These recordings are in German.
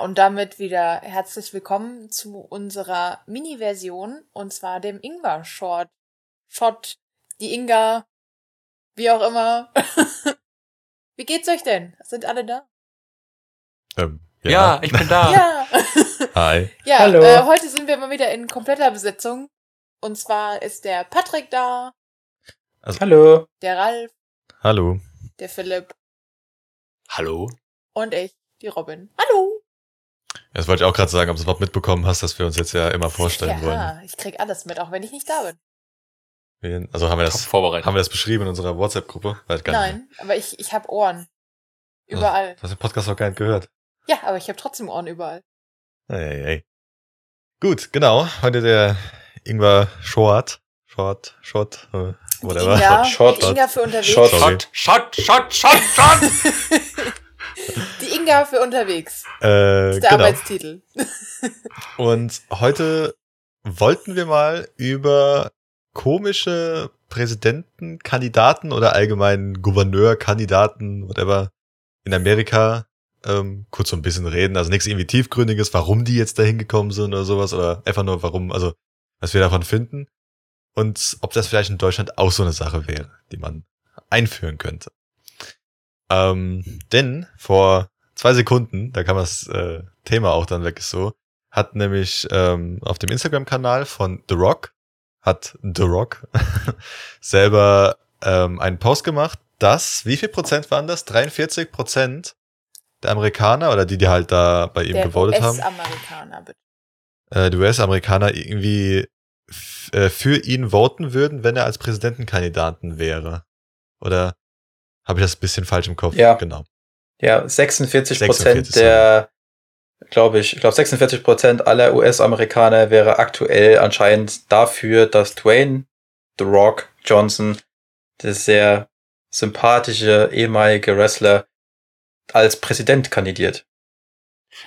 Ja, und damit wieder herzlich willkommen zu unserer Mini-Version und zwar dem Ingwer-Short. Shot, die Inga, wie auch immer. wie geht's euch denn? Sind alle da? Ähm, Ja, ich bin da. Ja. Hi. ja, Hallo. Äh, heute sind wir mal wieder in kompletter Besetzung. Und zwar ist der Patrick da, Hallo. der Ralf, Hallo. der Philipp Hallo. und ich, die Robin. Hallo! Das wollte ich auch gerade sagen, ob du überhaupt mitbekommen hast, dass wir uns jetzt ja immer vorstellen wollen. Ja, ich krieg alles mit, auch wenn ich nicht da bin. Also haben wir das, vorbereitet. haben wir das beschrieben in unserer WhatsApp-Gruppe? Weiß gar nicht. Nein, aber ich, ich habe Ohren. Überall. Du hast den Podcast noch gar nicht gehört. Ja, aber ich habe trotzdem Ohren überall. Ey, ey. Gut, genau. Heute der Ingwer Short. Short, Short, äh, whatever. Inga, Shot, die Inga für unterwegs. Shot, Shot, Shot, Shot, Shot. Die Inga für unterwegs. Äh, ist der genau. Arbeitstitel. Und heute wollten wir mal über komische Präsidentenkandidaten oder allgemein Gouverneurkandidaten, whatever, in Amerika ähm, kurz so ein bisschen reden. Also nichts irgendwie tiefgründiges, warum die jetzt dahin gekommen sind oder sowas oder einfach nur warum, also was wir davon finden und ob das vielleicht in Deutschland auch so eine Sache wäre, die man einführen könnte. Ähm, denn vor zwei Sekunden, da kam das äh, Thema auch dann weg so, hat nämlich ähm, auf dem Instagram-Kanal von The Rock, hat The Rock selber ähm, einen Post gemacht, dass, wie viel Prozent waren das? 43 Prozent der Amerikaner oder die, die halt da bei ihm Der gewotet haben, US-Amerikaner, bitte. äh, die US-Amerikaner irgendwie äh, für ihn voten würden, wenn er als Präsidentenkandidaten wäre. Oder habe ich das ein bisschen falsch im Kopf? Ja. Genau. Ja, 46 46, Prozent der, glaube ich, ich glaube 46 Prozent aller US-Amerikaner wäre aktuell anscheinend dafür, dass Dwayne The Rock Johnson, der sehr sympathische ehemalige Wrestler, als Präsident kandidiert.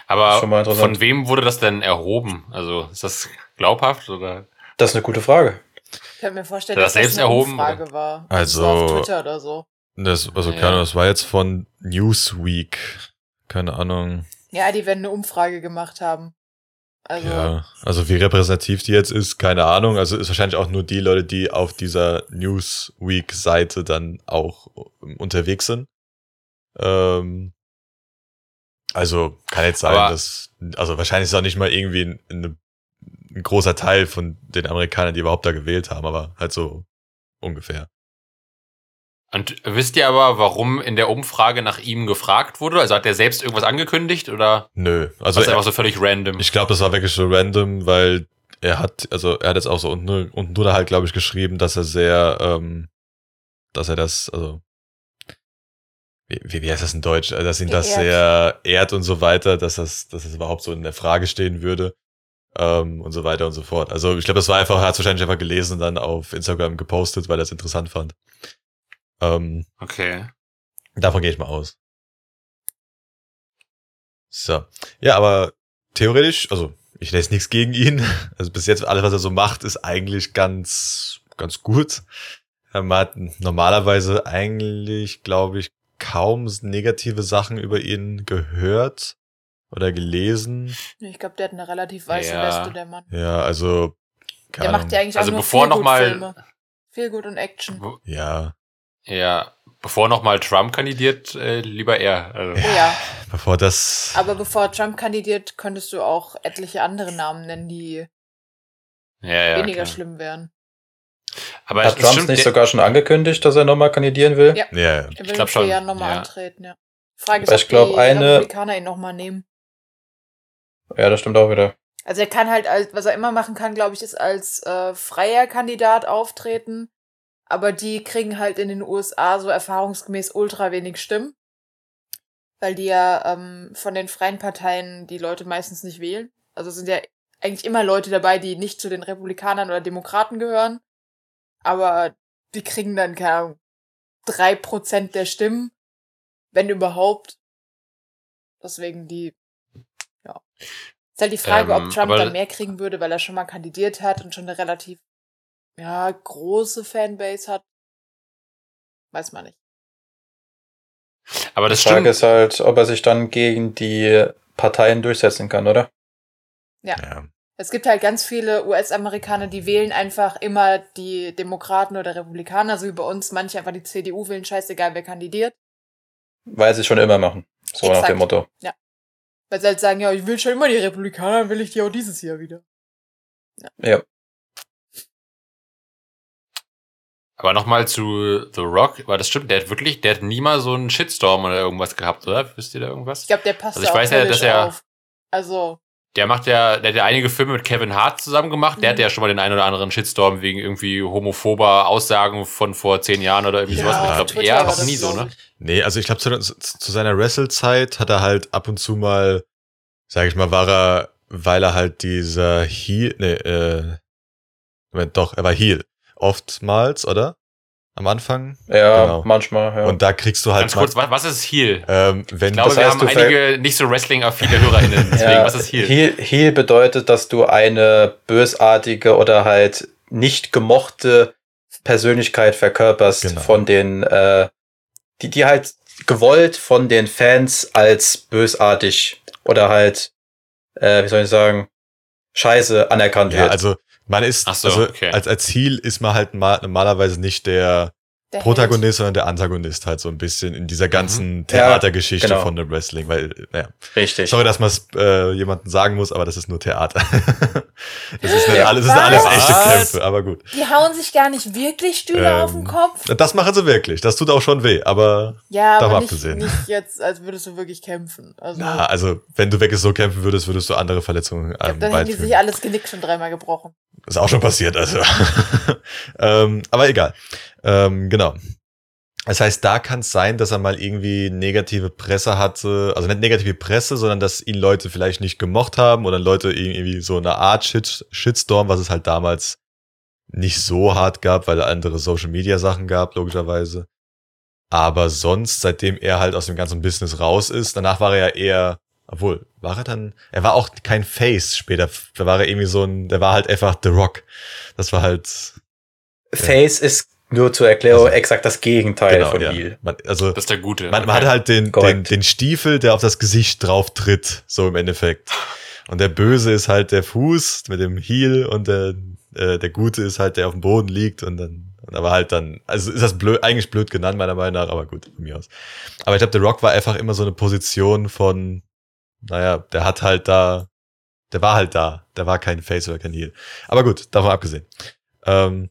Aber von wem wurde das denn erhoben? Also ist das glaubhaft oder? Das ist eine gute Frage. Ich könnte mir vorstellen, dass das das selbst eine erhoben, Umfrage war. Also- So auf Twitter oder so. Das, also Ja. keine Ahnung, das war jetzt von Newsweek. Keine Ahnung. Ja, die werden eine Umfrage gemacht haben. Also, Ja, also wie repräsentativ die jetzt ist, keine Ahnung. Also ist wahrscheinlich auch nur die Leute, die auf dieser Newsweek-Seite dann auch ähm, unterwegs sind. Ähm, also kann jetzt sein, Aber- dass, also wahrscheinlich ist auch nicht mal irgendwie ein, ein, ein großer Teil von den Amerikanern, die überhaupt da gewählt haben, aber halt so ungefähr. Und wisst ihr aber, warum in der Umfrage nach ihm gefragt wurde? Also hat er selbst irgendwas angekündigt oder Nö, also was er, einfach so völlig random? Ich glaube, das war wirklich so random, weil er hat, also er hat jetzt auch so unten, unten drunter halt, glaube ich, geschrieben, dass er sehr, ähm, dass er das, also wie, wie, heißt das in Deutsch, dass ihn das sehr ehrt und so weiter, dass das, dass das überhaupt so in der Frage stehen würde. Ähm, und so weiter und so fort. Also ich glaube, das war einfach, er hat wahrscheinlich einfach gelesen und dann auf Instagram gepostet, weil er es interessant fand. Ähm, okay. Davon gehe ich mal aus. So. Ja, aber theoretisch, also ich lese nichts gegen ihn. Also bis jetzt alles, was er so macht, ist eigentlich ganz, ganz gut. Man hat normalerweise eigentlich, glaube ich, kaum negative Sachen über ihn gehört oder gelesen. ich glaube, der hat eine relativ weiße Ja. Weste, der Mann. Ja, also, keine Der macht ja eigentlich Also auch nur bevor noch mal- Feelgood-Filme. Feelgood und Action. Ja, Ja, bevor nochmal Trump kandidiert, äh, lieber er. Also, Oh ja. bevor das, Aber bevor Trump kandidiert, könntest du auch etliche andere Namen nennen, die ja, ja, weniger klar. schlimm wären. Aber Hat Trump nicht sogar schon angekündigt, dass er nochmal kandidieren will? Ja. ja, ja. Er will glaub in vier schon, Jahren nochmal ja. antreten, ja. Frage ist, Aber ob ich glaub, die eine- Republikaner ihn nochmal nehmen. Ja, das stimmt auch wieder. Also er kann halt, als, was er immer machen kann, glaube ich, ist als äh, freier Kandidat auftreten. Aber die kriegen halt in den USA so erfahrungsgemäß ultra wenig Stimmen. weil die ja ähm, von den freien Parteien die Leute meistens nicht wählen. Also es sind ja eigentlich immer Leute dabei, die nicht zu den Republikanern oder Demokraten gehören. Aber die kriegen dann, keine Ahnung, drei Prozent der Stimmen, wenn überhaupt. Deswegen die, ja. Ist halt die Frage, Ähm, ob Trump dann mehr kriegen würde, weil er schon mal kandidiert hat und schon eine relativ, ja, große Fanbase hat. Weiß man nicht. Aber Die das Frage stimmt. ist halt, ob er sich dann gegen die Parteien durchsetzen kann, oder? Ja. Es gibt halt ganz viele US-Amerikaner, die wählen einfach immer die Demokraten oder Republikaner, so wie bei uns manche einfach die CDU wählen, scheißegal wer kandidiert. Weil sie schon immer machen. So nach Exakt. dem Motto. Weil sie halt sagen, ja, ich will schon immer die Republikaner, dann will ich die auch dieses Jahr wieder. Ja. Aber nochmal zu The Rock, weil das stimmt, der hat wirklich, der hat nie mal so einen Shitstorm oder irgendwas gehabt, oder? Wisst ihr da irgendwas? Ich glaube, der passt Also ich weiß ja, dass er- auf. Also, Der macht ja, der hat ja einige Filme mit Kevin Hart zusammen gemacht. Der Mhm. hatte ja schon mal den einen oder anderen Shitstorm wegen irgendwie homophober Aussagen von vor zehn Jahren oder irgendwie Ja, sowas. Ich glaube, er war nie so, ne? Nee, also ich glaube, zu, zu, zu seiner Wrestle-Zeit hat er halt ab und zu mal, sag ich mal, war er, weil er halt dieser Heel, nee, äh, Moment, doch, er war Heel. Oftmals, oder? Am Anfang. Ja, Genau. manchmal, ja. Und da kriegst du halt Ganz kurz, was, was ist Heel? ähm, wenn Ich glaube, Das wir haben einige nicht so Wrestling-affine HörerInnen. Deswegen, ja, was ist Heel? Heel? Heel bedeutet, dass du eine bösartige oder halt nicht gemochte Persönlichkeit verkörperst Genau. von den, äh, die, die halt gewollt von den Fans als bösartig oder halt, äh, wie soll ich sagen, scheiße anerkannt ja, wird. also man ist, so, also okay. als, als Heel ist man halt mal, normalerweise nicht der Der Protagonist, sondern der Antagonist halt so ein bisschen in dieser ganzen Ja, Theatergeschichte genau. von dem Wrestling, weil, naja, Richtig. sorry, dass man es äh, jemandem sagen muss, aber das ist nur Theater. das ist nicht Ja. alles, das sind alles echte Kämpfe, aber gut. Die hauen sich gar nicht wirklich Stühle Ähm, auf den Kopf. Das machen sie wirklich. Das tut auch schon weh, aber Ja, davon aber nicht, abgesehen. nicht jetzt, als würdest du wirklich kämpfen. Also, na, also wenn du wirklich so kämpfen würdest, würdest du andere Verletzungen ähm, dann hätten die sich alles Genick schon dreimal gebrochen. Ist auch schon passiert, also. ähm, aber egal. Ähm, genau. Das heißt, da kann es sein, dass er mal irgendwie negative Presse hatte, also nicht negative Presse, sondern dass ihn Leute vielleicht nicht gemocht haben oder Leute irgendwie so eine Art Shit, Shitstorm, was es halt damals nicht so hart gab, weil er andere Social Media Sachen gab, logischerweise. Aber sonst, seitdem er halt aus dem ganzen Business raus ist, danach war er ja eher, obwohl, war er dann, er war auch kein Face später, da war er irgendwie so ein, der war halt einfach The Rock. Das war halt, Face ist nur zur Erklärung Also- exakt das Gegenteil genau, von ja. Heel. Man, also, Das ist der Gute. man, man Okay. hat halt den, den, den Stiefel, der auf das Gesicht drauf tritt, so im Endeffekt. Und der Böse ist halt der Fuß mit dem Heel und der, äh, der Gute ist halt der auf dem Boden liegt und dann, aber halt dann, also ist das blöd, eigentlich blöd genannt, meiner Meinung nach, aber gut, von mir aus. Aber ich glaube, der Rock war einfach immer so eine Position von, naja, der hat halt da, der war halt da, der war kein Face oder kein Heel. Aber gut, davon abgesehen. Ähm,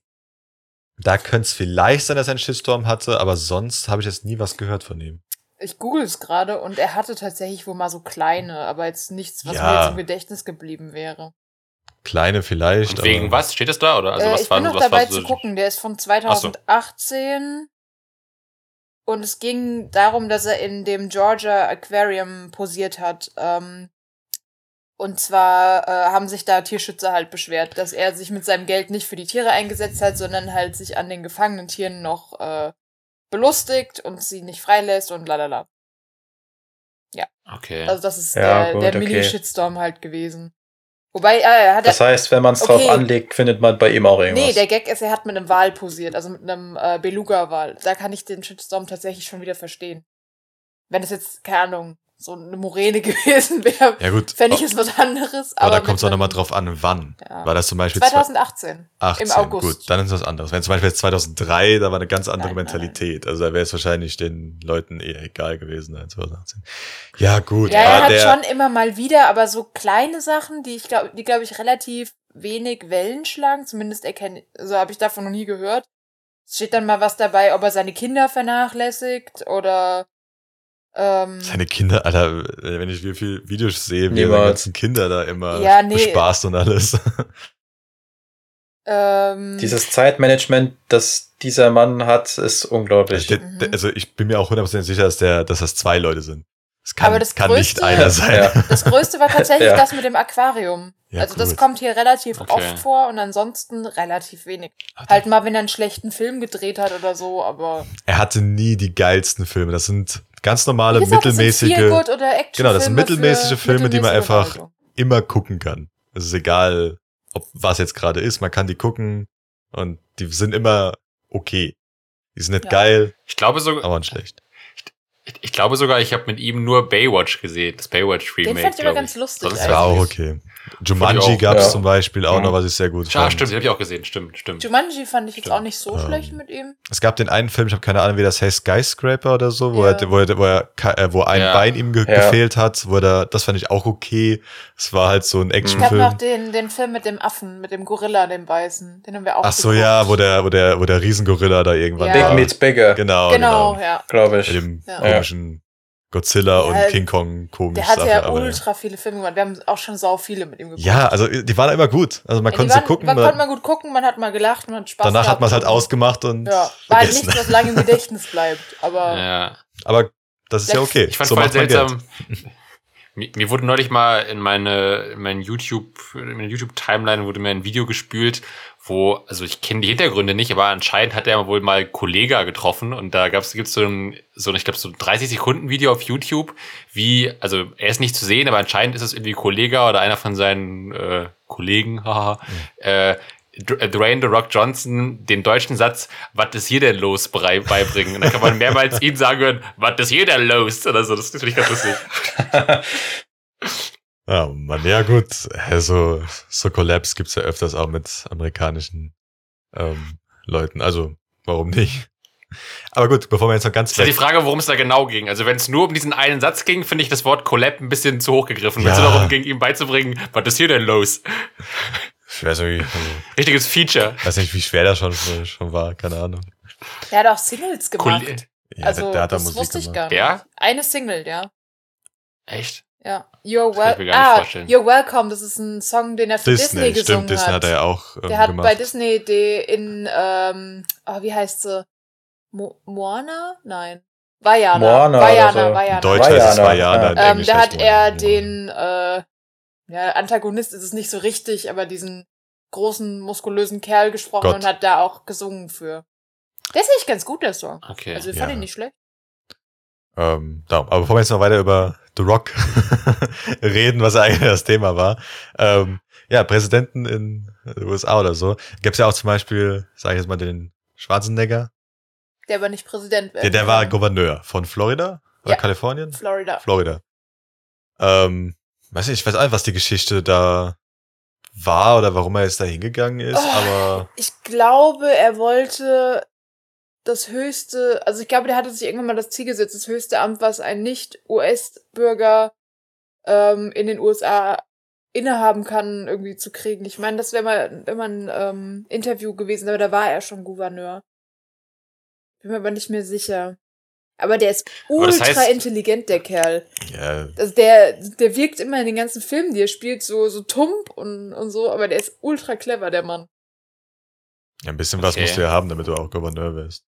da könnte es vielleicht sein, dass er einen Shitstorm hatte, aber sonst habe ich jetzt nie was gehört von ihm. Ich google es gerade und er hatte tatsächlich wohl mal so kleine, aber jetzt nichts, was Ja. mir jetzt im Gedächtnis geblieben wäre. Kleine vielleicht. Und wegen aber- was? Steht das da? Oder? Also, äh, was ich war, bin noch was dabei war so, zu gucken. Der ist von 2018 und es ging darum, dass er in dem Georgia Aquarium posiert hat. Ähm, und zwar äh, haben sich da Tierschützer halt beschwert, dass er sich mit seinem Geld nicht für die Tiere eingesetzt hat, sondern halt sich an den gefangenen Tieren noch äh, belustigt und sie nicht freilässt und lalala. Okay. Also das ist Ja, der, gut, der okay. Mini-Shitstorm halt gewesen. Wobei, äh, er hat Das heißt, wenn man es drauf Okay. anlegt, findet man bei ihm auch irgendwas. Nee, der Gag ist, er hat mit einem Wal posiert, also mit einem äh, Beluga-Wal. Da kann ich den Shitstorm tatsächlich schon wieder verstehen. Wenn es jetzt, keine Ahnung, so eine Moräne gewesen wäre, Ja gut, fände ich es was anderes. aber, Aber, da kommt es auch nochmal drauf an, wann. Ja. War das zum Beispiel 2018. 2018? im August. Gut, dann ist was anderes. Wenn zum Beispiel jetzt 2003, da war eine ganz andere Nein, nein, Mentalität. Also da wäre es wahrscheinlich den Leuten eher egal gewesen als 2018. Ja gut, Ja, er hat schon immer mal wieder, aber so kleine Sachen, die ich glaube, die glaube ich relativ wenig Wellen schlagen. Zumindest erkenne, so habe ich davon noch nie gehört. Es steht dann mal was dabei, ob er seine Kinder vernachlässigt oder ähm, seine Kinder, Alter, wenn ich wie viel Videos sehe, wie die Niemals. ganzen Kinder da immer Ja, nee. bespaßt und alles. ähm, Dieses Zeitmanagement, das dieser Mann hat, ist unglaublich. Der, der, also ich bin mir auch 100% sicher, dass, der, dass das zwei Leute sind. Es kann, Aber das kann nicht Größte- einer sein. Ja. Das größte war tatsächlich Ja. das mit dem Aquarium. Ja, also das gut. kommt hier relativ Okay. oft vor und ansonsten relativ wenig. Halt mal, wenn er einen schlechten Film gedreht hat oder so, aber Er hatte nie die geilsten Filme. Das sind ganz normale, das mittelmäßige, Action Genau, das sind mittelmäßige Filme, die man einfach- immer gucken kann. Es ist egal, ob was jetzt gerade ist, man kann die gucken und die sind immer okay. Die sind nicht Ja. geil, Ich glaube sogar, aber nicht schlecht. Ich, ich glaube sogar, ich habe mit ihm nur Baywatch gesehen, das Baywatch Den fand ich aber ganz lustig. Das eigentlich. war auch okay. Jumanji auch, gab's ja. zum Beispiel auch Mhm. noch, was ich sehr gut Ja, fand. stimmt, den habe ich auch gesehen, stimmt, stimmt. Jumanji fand ich jetzt Stimmt. auch nicht so Ähm, schlecht mit ihm. Es gab den einen Film, ich habe keine Ahnung, wie das heißt, Skyscraper oder so, wo, Ja. er, wo, er, wo, er, äh, wo ein Ja. Bein ihm ge Ja. gefehlt hat, wo er, das fand ich auch okay. Es war halt so ein Es gab Actionfilm. noch den, den Film mit dem Affen, mit dem Gorilla, dem Weißen. Den haben wir auch Ach so, geguckt. ja, wo der, wo der, wo der Riesengorilla da irgendwann Ja. Big war. meets bigger, Genau, Genau, genau. ja. glaube ich. dem Ja. Komischen Godzilla Ja, und King Kong komisch Der hatte Sache, ja aber- ultra viele Filme gemacht. Wir haben auch schon sau viele mit ihm geguckt. Ja, also die waren immer gut. Also man Ja, konnte sie gucken. Man man- konnte mal gut gucken, man hat mal gelacht, man hat Spaß danach hat gehabt man es halt ausgemacht und Ja, war halt nichts, was lange im Gedächtnis bleibt. Aber Ja. Aber das ist ja okay. Ich fand so voll seltsam. Mir, mir wurde neulich mal in meine, in mein YouTube, in meine YouTube-Timeline wurde mir ein Video gespült, wo, also ich kenne die Hintergründe nicht, aber anscheinend hat er wohl mal Kollega getroffen und da gab's, gibt's so ein, so ein, ich glaube, so ein 30 Sekunden Video auf YouTube, wie, also er ist nicht zu sehen, aber anscheinend ist es irgendwie Kollega oder einer von seinen äh, Kollegen, haha, äh, Dr- Dwayne The Rock Johnson den deutschen Satz, was ist hier denn los, beibringen. Und dann kann man mehrmals ihm sagen was ist hier denn los? Oder so, das finde ich ganz lustig. Ja, man, ja gut. Also, so Collabs gibt's ja öfters auch mit amerikanischen ähm, Leuten. Also, warum nicht? Aber gut, bevor wir jetzt noch ganz Das ist ja die. Frage, worum es da genau ging. Also wenn es nur um diesen einen Satz ging, finde ich das Wort Collab ein bisschen zu hoch gegriffen. Wenn es Ja. darum ging, ihm beizubringen, was ist hier denn los? Ich weiß nicht, also, Richtiges Feature. weiß nicht, wie schwer das schon, schon war. Keine Ahnung. er hat auch Singles gemacht. Cool. Ja, also, der, der hat da das Musik wusste ich gemacht. gar nicht. Ja? Eine Single, ja. Echt? Ja. You're, wel nicht ah. You're Welcome, das ist ein Song, den er für Disney, Disney, gesungen stimmt, Disney hat. hat er ja auch ähm, Der hat gemacht. bei Disney die in, ähm, oh, wie heißt sie? Mo Moana? Nein. Vajana. Moana Vajana, so. Vajana. In Deutsch heißt es Vajana, Vajana. ja. in Ähm, da heißt hat er Moana. den, äh, ja, Antagonist ist es nicht so richtig, aber diesen großen, muskulösen Kerl gesprochen Gott. und hat da auch gesungen für. Der ist echt ganz gut, der Song. Okay. Also ich fand Ja. ihn nicht schlecht. Ähm, darum. Aber bevor wir jetzt noch weiter über The Rock reden, was eigentlich das Thema war, ähm, ja, Präsidenten in den USA oder so, gibt's ja auch zum Beispiel, sage ich jetzt mal, den Schwarzenegger, Der aber nicht Präsident der, werden der war. Gouverneur von Florida oder Ja. Kalifornien? Florida. Florida. Ähm, weiß nicht, ich weiß auch nicht, was die Geschichte da war oder warum er jetzt da hingegangen ist, Oh. aber Ich glaube, er wollte das höchste, also ich glaube, der hatte sich irgendwann mal das Ziel gesetzt, das höchste Amt, was ein Nicht-US-Bürger ähm, in den USA innehaben kann, irgendwie zu kriegen. Ich meine, das wäre mal immer ein ähm, Interview gewesen, aber da war er schon Gouverneur. Bin mir aber nicht mehr sicher. Aber der ist Aber das ultra heißt- intelligent, der Kerl. ja, Also der, der wirkt immer in den ganzen Filmen, die er spielt, so, so tump und, und so, aber der ist ultra clever, der Mann. ja, ein bisschen was Okay. musst du ja haben, damit du auch Gouverneur wirst.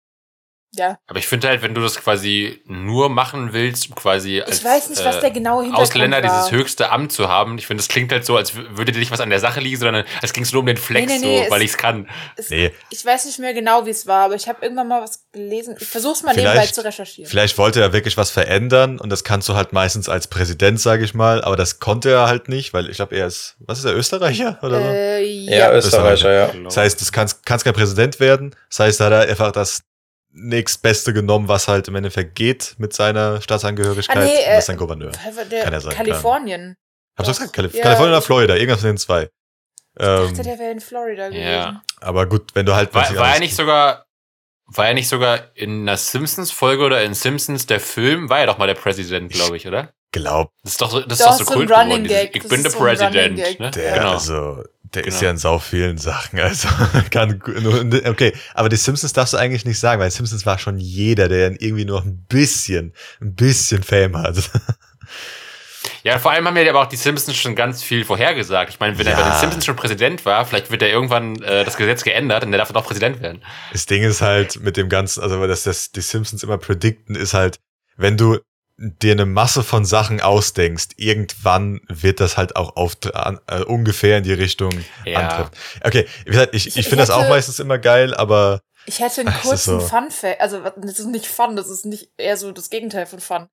Ja. Aber ich finde halt, wenn du das quasi nur machen willst, um quasi als Ich weiß nicht, was der äh, genaue Hintergrund Ausländer war. dieses höchste Amt zu haben. Ich finde, das klingt halt so, als würde dir nicht was an der Sache liegen, sondern es ging nur um den Flex, Nee, nee, nee, so, weil es- ich es kann. Es, Nee, Ich weiß nicht mehr genau, wie es war, aber ich habe irgendwann mal was gelesen. Ich versuch's mal Vielleicht- nebenbei zu recherchieren. Vielleicht wollte er wirklich was verändern und das kannst du halt meistens als Präsident, sage ich mal, aber das konnte er halt nicht, weil ich glaube, er ist, was ist er, Österreicher oder so? Äh, Ja, ja. Österreicher, ja. Das heißt, du kannst, kannst kein Präsident werden. Das heißt, da hat er einfach das nächstbeste genommen, was halt im Endeffekt geht mit seiner Staatsangehörigkeit. Ah, nee, äh, das ist ein Gouverneur. der Kann ja sein, Kalifornien. Hab's doch gesagt, Kalif Ja, Kalifornien oder Florida, irgendwas von den zwei. Ich Ähm, dachte, der wäre in Florida gewesen. Ja. aber gut, wenn du halt. War, war er nicht sogar, war er nicht sogar in einer Simpsons-Folge oder in Simpsons der Film? War er doch mal der Präsident, glaube ich, oder? Glaub, Das ist doch so, das Doch, ist doch so so Running geworden. dieses, Gag. Ich Das bin ist der so. Gag. Ne? der, Genau. also, der ist Genau. ja in sau vielen Sachen. Also, kann, nur, okay. Aber die Simpsons darfst du eigentlich nicht sagen, weil Simpsons war schon jeder, der irgendwie nur ein bisschen, ein bisschen Fame hat. Ja, vor allem haben ja aber auch die Simpsons schon ganz viel vorhergesagt. Ich meine, wenn er Ja. bei den Simpsons schon Präsident war, vielleicht wird er irgendwann äh, das Gesetz geändert und der darf dann auch Präsident werden. Das Ding ist halt mit dem ganzen, also dass das die Simpsons immer predikten, ist halt, wenn du dir eine Masse von Sachen ausdenkst, irgendwann wird das halt auch auf, äh, ungefähr in die Richtung Ja. antreffen. Okay, wie gesagt, ich, Ich- ich, finde das auch meistens immer geil, aber Ich hätte einen kurzen so. Fun-Fact. Also, das ist nicht Fun, das ist nicht eher so das Gegenteil von Fun.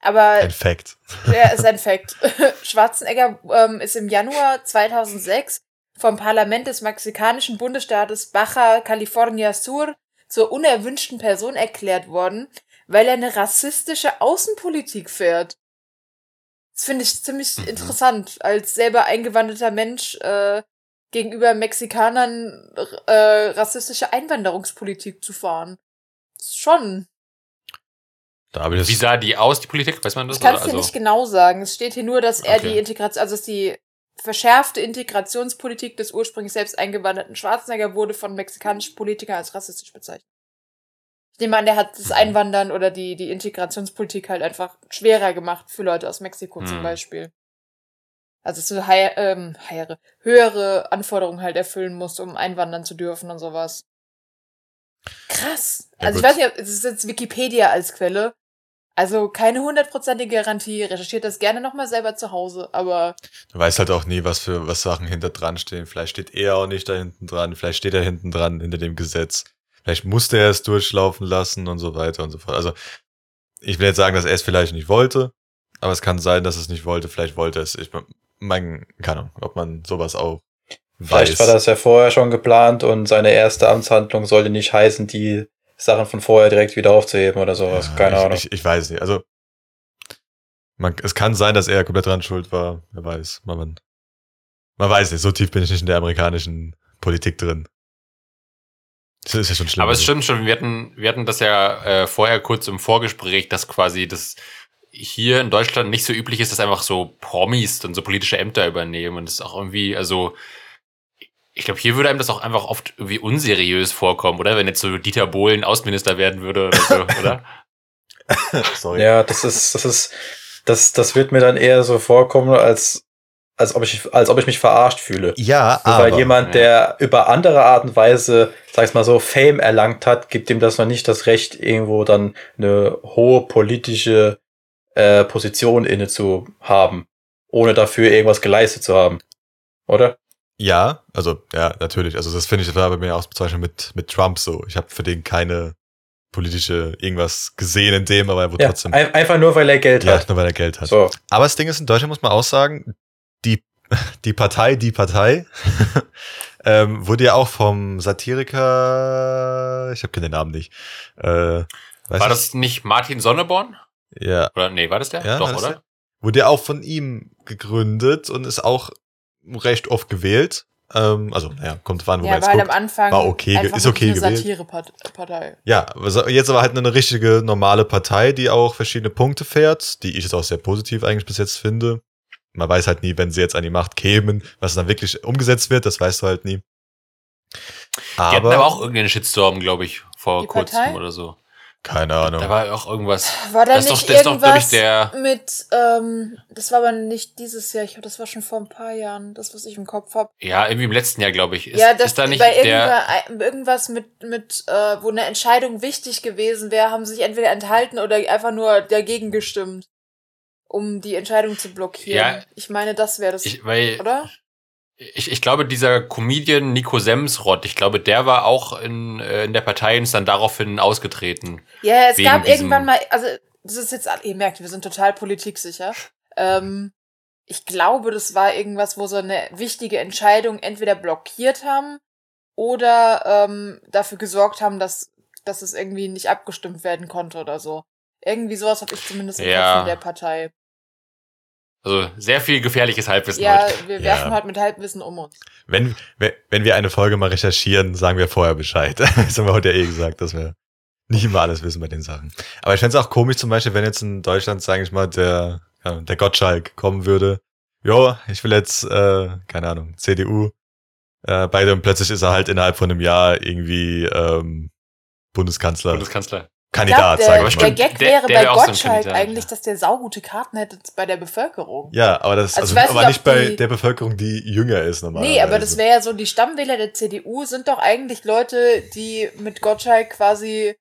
Aber ein Fact. der ist ein Fact. Schwarzenegger ähm, ist im Januar 2006 vom Parlament des mexikanischen Bundesstaates Baja California Sur zur unerwünschten Person erklärt worden, weil er eine rassistische Außenpolitik fährt. Das finde ich ziemlich Mhm. interessant, als selber eingewanderter Mensch äh, gegenüber Mexikanern äh, rassistische Einwanderungspolitik zu fahren. Das ist schon. Da habe ich Wie sah die aus, die Politik? Weiß man das? Ich kann es dir Also- nicht genau sagen. Es steht hier nur, dass er Okay. die Integration, also dass die verschärfte Integrationspolitik des ursprünglich selbst eingewanderten Schwarzenegger wurde von mexikanischen Politikern als rassistisch bezeichnet. Ich nehme an, der hat das Einwandern oder die, die Integrationspolitik halt einfach schwerer gemacht für Leute aus Mexiko zum Hm. Beispiel. Also dass du hei ähm, heiere, höhere Anforderungen halt erfüllen musst, um einwandern zu dürfen und sowas. Krass. Ja, also ich gut. weiß nicht, es ist jetzt Wikipedia als Quelle. Also keine hundertprozentige Garantie. Recherchiert das gerne nochmal selber zu Hause, aber du weißt halt auch nie, was für was Sachen hinter dran stehen. Vielleicht steht er auch nicht da hinten dran, vielleicht steht er hinten dran hinter dem Gesetz. Vielleicht musste er es durchlaufen lassen und so weiter und so fort. Also ich will jetzt sagen, dass er es vielleicht nicht wollte, aber es kann sein, dass er es nicht wollte. Vielleicht wollte er es. Ich mein, keine Ahnung, ob man sowas auch Vielleicht weiß. war das ja vorher schon geplant und seine erste Amtshandlung sollte nicht heißen, die Sachen von vorher direkt wieder aufzuheben oder sowas. Ja, Keine ich, Ahnung. Ich, ich weiß nicht. Also man, es kann sein, dass er komplett dran schuld war. Wer weiß. Man, man, man weiß nicht. So tief bin ich nicht in der amerikanischen Politik drin. Das ist ja schon schlimm. Aber es stimmt schon, wir hatten, wir hatten das ja äh, vorher kurz im Vorgespräch, dass quasi das hier in Deutschland nicht so üblich ist, dass einfach so Promis dann so politische Ämter übernehmen und das ist auch irgendwie, also ich glaube, hier würde einem das auch einfach oft irgendwie unseriös vorkommen, oder? Wenn jetzt so Dieter Bohlen Außenminister werden würde oder so, oder? Sorry. Ja, das ist, das ist, das, das wird mir dann eher so vorkommen, als, als ob ich, als ob ich mich verarscht fühle. Ja, Nur aber. weil jemand, der über andere Art und Weise, sag ich mal so, Fame erlangt hat, gibt ihm das noch nicht das Recht, irgendwo dann eine hohe politische äh, Position inne zu haben, ohne dafür irgendwas geleistet zu haben. Oder? Ja, also, ja, natürlich. Also, das finde ich, das war bei mir auch zum Beispiel mit, mit Trump so. Ich habe für den keine politische irgendwas gesehen in dem, aber er wurde Ja, trotzdem. ein, einfach nur, weil er Geld Ja, hat. nur weil er Geld hat. So. Aber das Ding ist, in Deutschland muss man auch sagen, die, Partei, die Partei, ähm, wurde ja auch vom Satiriker, ich habe den Namen nicht. Äh, weiß War das nicht Martin Sonneborn? Ja, Oder nee, war das der? ja Doch, das oder? der? Wurde ja auch von ihm gegründet und ist auch recht oft gewählt. Ähm, also, naja, kommt wann, wo ja, man jetzt am guckt. Anfang War okay, einfach ist okay eine gewählt. Satirepartei. Ja, jetzt aber halt eine richtige normale Partei, die auch verschiedene Punkte fährt, die ich jetzt auch sehr positiv eigentlich bis jetzt finde. Man weiß halt nie, wenn sie jetzt an die Macht kämen, was dann wirklich umgesetzt wird, das weißt du halt nie. Die hatten Aber, aber auch irgendeinen Shitstorm, glaube ich, vor kurzem Partei? oder so. keine Ahnung. Da war auch irgendwas. War da Das ist doch- nicht das ist doch, irgendwas der- mit, ähm, das war aber nicht dieses Jahr, ich glaube, das war schon vor ein paar Jahren, das, was ich im Kopf habe. Ja, irgendwie im letzten Jahr, glaube ich. Ist, ja, das ist da nicht bei der. irgendwa- irgendwas mit, mit äh, wo eine Entscheidung wichtig gewesen wäre, haben sich entweder enthalten oder einfach nur dagegen gestimmt, um die Entscheidung zu blockieren. Ja. ich meine, das wäre das, Ich, weil oder? ich, ich glaube, dieser Comedian Nico Semsrott, ich glaube, der war auch in, äh, in der Partei und ist dann daraufhin ausgetreten. Ja, es gab irgendwann mal, also das ist jetzt, ihr merkt, wir sind total politiksicher. Ähm, ich glaube, das war irgendwas, wo so eine wichtige Entscheidung entweder blockiert haben oder ähm, dafür gesorgt haben, dass, dass es irgendwie nicht abgestimmt werden konnte oder so. Irgendwie sowas habe ich zumindest im Ja. Kopf in der Partei. Also sehr viel gefährliches Halbwissen Ja, heute. wir Ja. werfen halt mit Halbwissen um uns. wenn, wenn wenn wir eine Folge mal recherchieren, sagen wir vorher Bescheid. Das haben wir heute ja eh gesagt, dass wir nicht immer alles wissen bei den Sachen. Aber ich fände es auch komisch zum Beispiel, wenn jetzt in Deutschland, sage ich mal, der, ja, der Gottschalk kommen würde. Jo, ich will jetzt, äh, keine Ahnung, CDU. Äh, beide und plötzlich ist er halt innerhalb von einem Jahr irgendwie ähm, Bundeskanzler. Bundeskanzler. Kandidat, ich sag glaub, ich der, mal. der Gag Der- wäre der bei so ein Gottschalk Kandidat, eigentlich, ja. dass der saugute Karten hätte bei der Bevölkerung. Ja, aber das Also also, aber nicht, bei die- der Bevölkerung, die jünger ist normalerweise. Nee, aber das wäre ja so, die Stammwähler der CDU sind doch eigentlich Leute, die mit Gottschalk quasi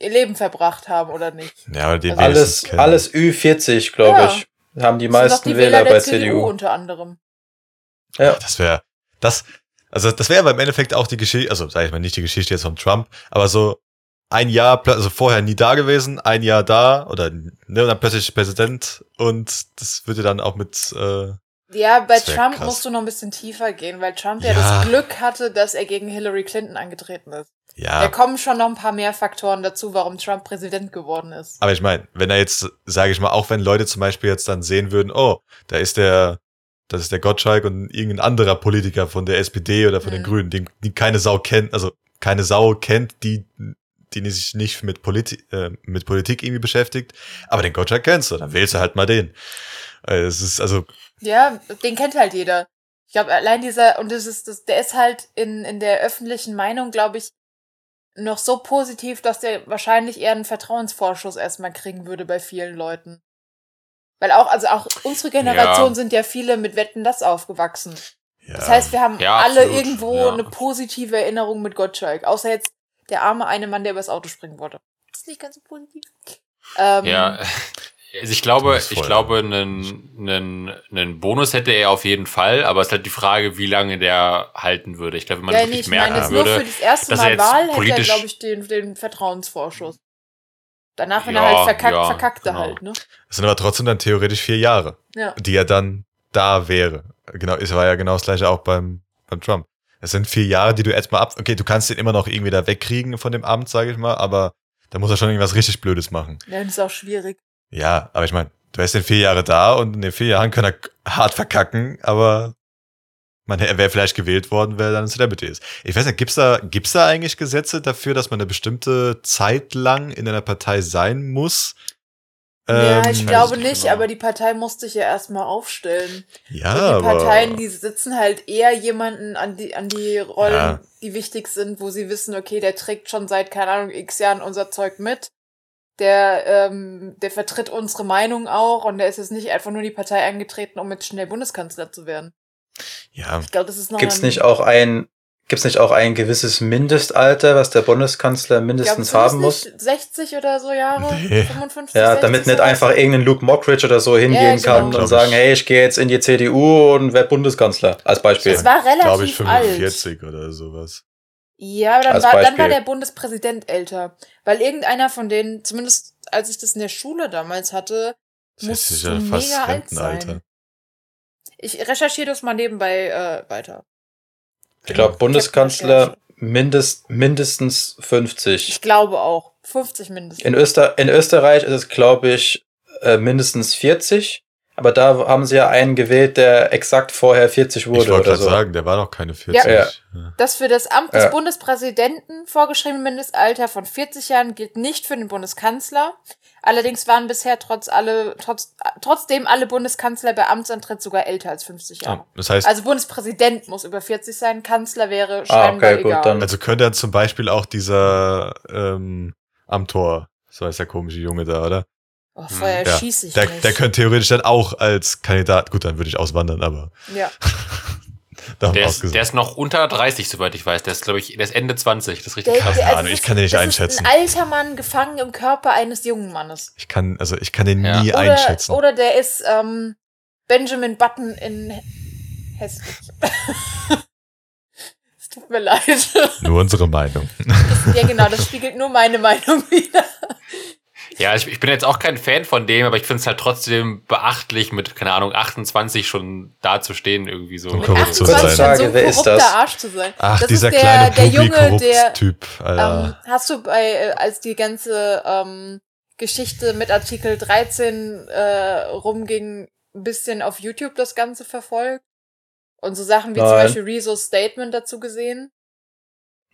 ihr Leben verbracht haben, oder nicht? Ja, aber den Also Alles, kennen. alles Ü40, glaube Ja. ich. Haben die Das meisten die Wähler der bei CDU CDU. unter anderem. Ja. Das wäre, das, also das wäre aber im Endeffekt auch die Geschichte, also sage ich mal nicht die Geschichte jetzt von Trump, aber so ein Jahr, also vorher nie da gewesen, ein Jahr da oder ne, und dann plötzlich Präsident und das würde dann auch mit, äh, Ja, bei Trump krass. musst du noch ein bisschen tiefer gehen, weil Trump ja, Ja. das Glück hatte, dass er gegen Hillary Clinton angetreten ist. Da ja, kommen schon noch ein paar mehr Faktoren dazu, warum Trump Präsident geworden ist. aber ich meine, wenn er jetzt, sage ich mal, auch wenn Leute zum Beispiel jetzt dann sehen würden, oh, da ist der, das ist der Gottschalk und irgendein anderer Politiker von der SPD oder von den Mhm. Grünen, die, die keine Sau kennt, also keine Sau kennt, die, die sich nicht mit, Politi äh, mit Politik irgendwie beschäftigt, aber den Gottschalk kennst du, dann wählst du halt mal den. Äh, Es ist also, Ja, den kennt halt jeder. Ich glaube, allein dieser, und das ist, das, der ist halt in, in der öffentlichen Meinung, glaube ich, noch so positiv, dass der wahrscheinlich eher einen Vertrauensvorschuss erstmal kriegen würde bei vielen Leuten. Weil auch, also auch unsere Generation Ja. sind ja viele mit Wetten das aufgewachsen. ja. Das heißt, wir haben Ja, alle absolut, irgendwo ja. eine positive Erinnerung mit Gottschalk. Außer jetzt der arme eine Mann, der übers Auto springen wollte. Das ist nicht ganz so positiv. Ähm, Ja, also ich glaube, ich glaube, einen, einen, einen Bonus hätte er auf jeden Fall, aber es ist halt die Frage, wie lange der halten würde. Ich glaube, wenn man ja, nee, wirklich ich meine merken jetzt nur würde, für das erste dass er Mal jetzt Wahl hätte er, glaube ich, den, den Vertrauensvorschuss. Danach, wenn Ja, er halt verkackt, ja, verkackte genau. halt, ne? Es sind aber trotzdem dann theoretisch vier Jahre, Ja. die er dann da wäre. Genau, es war ja genau das gleiche auch beim, beim Trump. Es sind vier Jahre, die du erstmal ab, okay, du kannst den immer noch irgendwie da wegkriegen von dem Amt, sage ich mal, aber da muss er schon irgendwas richtig Blödes machen. Ja, das ist auch schwierig. Ja, aber ich meine, du hast den vier Jahre da und in den vier Jahren kann er hart verkacken, aber man, er wäre vielleicht gewählt worden, weil er dann Celebrity ist. Ich weiß nicht, gibt's da, gibt's da eigentlich Gesetze dafür, dass man eine bestimmte Zeit lang in einer Partei sein muss? Ja, Ähm, ich glaube nicht nicht, genau. aber die Partei muss sich ja erstmal aufstellen. Ja, und die aber Parteien, die sitzen halt eher jemanden an die, an die Rollen, Ja. die wichtig sind, wo sie wissen, okay, der trägt schon seit, keine Ahnung, x Jahren unser Zeug mit. Der, ähm, der vertritt unsere Meinung auch und der ist jetzt nicht einfach nur die Partei eingetreten, um jetzt schnell Bundeskanzler zu werden. ja, Ich glaube, das ist noch Gibt's nicht auch ein, gibt's nicht auch ein gewisses Mindestalter, was der Bundeskanzler glaub, mindestens es haben muss? nicht 60 oder so Jahre? Nee. 55, Ja, 60 damit nicht einfach irgendein Luke Mockridge oder so hingehen genau. kann Glaub und sagen, ich. hey, ich gehe jetzt in die CDU und werde Bundeskanzler. Als Beispiel. Das war relativ glaube ich alt. 45 oder sowas. Ja, aber dann war, dann war der Bundespräsident älter. Weil irgendeiner von denen, zumindest als ich das in der Schule damals hatte, Das Musst ist du ja fast mega alt sein. ich recherchiere das mal nebenbei äh, weiter. Ich glaube, Bundeskanzler mindest, mindestens 50. Ich glaube auch. 50 mindestens. In, Öster in Österreich ist es, glaube ich, äh, mindestens 40. Aber da haben sie ja einen gewählt, der exakt vorher 40 Ich wurde wollte oder gerade so. sagen, der war noch keine 40. Ja. Ja. Das für das Amt des Ja. Bundespräsidenten vorgeschriebene Mindestalter von 40 Jahren gilt nicht für den Bundeskanzler. Allerdings waren bisher trotz alle, trotz, trotzdem alle Bundeskanzler bei Amtsantritt sogar älter als 50 Jahre. Ah, das heißt, Also Bundespräsident muss über 40 sein, Kanzler wäre Ah, scheinbar okay, gut, egal. dann- also könnte dann zum Beispiel auch dieser ähm, Amtor, so heißt der komische Junge da, oder? Oh, vorher Ja, schieße ich Der, nicht. der könnte theoretisch dann auch als Kandidat, gut, dann würde ich auswandern, aber ja. Der ist, der ist noch unter 30, soweit ich weiß. Der ist, glaube ich, der ist Ende 20. Das ist richtig Der, krass. der, Ahnung, also ich das- kann den nicht das einschätzen. Ist ein alter Mann gefangen im Körper eines jungen Mannes. ich kann, also ich kann den Ja. nie Oder, einschätzen. oder der ist ähm, Benjamin Button in hässlich. es tut mir leid. Nur unsere Meinung. ja, genau, das spiegelt nur meine Meinung wieder. Ja, ich, ich bin jetzt auch kein Fan von dem, aber ich finde es halt trotzdem beachtlich, mit, keine Ahnung, 28 schon dazustehen, irgendwie so. Und Mit korrupt zu 28 sein. dann so ein Frage, wer ist korrupter das? Arsch zu sein. Ach, das dieser ist der, kleine der Junge, der ähm, Alter. hast du bei, äh, als die ganze ähm, Geschichte mit Artikel 13 äh, rumging, ein bisschen auf YouTube das Ganze verfolgt? Und so Sachen wie zum Nein. Beispiel Rezos Statement dazu gesehen?